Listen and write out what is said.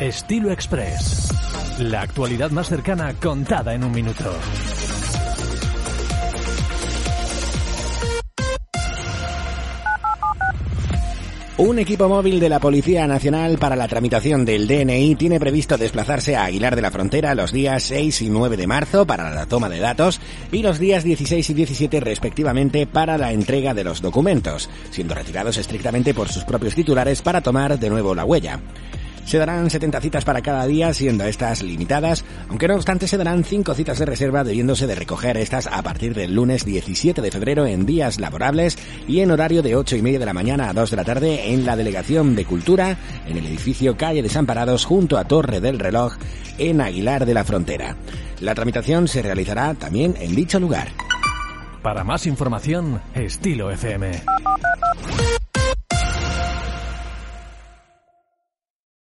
Estilo Express. La actualidad más cercana contada en un minuto. Un equipo móvil de la Policía Nacional para la tramitación del DNI tiene previsto desplazarse a Aguilar de la Frontera los días 6 y 9 de marzo para la toma de datos y los días 16 y 17 respectivamente para la entrega de los documentos, siendo retirados estrictamente por sus propios titulares para tomar de nuevo la huella. Se darán 70 citas para cada día, siendo estas limitadas, aunque no obstante se darán 5 citas de reserva, debiéndose de recoger estas a partir del lunes 17 de febrero en días laborables y en horario de 8 y media de la mañana a 2 de la tarde en la Delegación de Cultura, en el edificio Calle Desamparados, junto a Torre del Reloj, en Aguilar de la Frontera. La tramitación se realizará también en dicho lugar. Para más información, Estilo FM.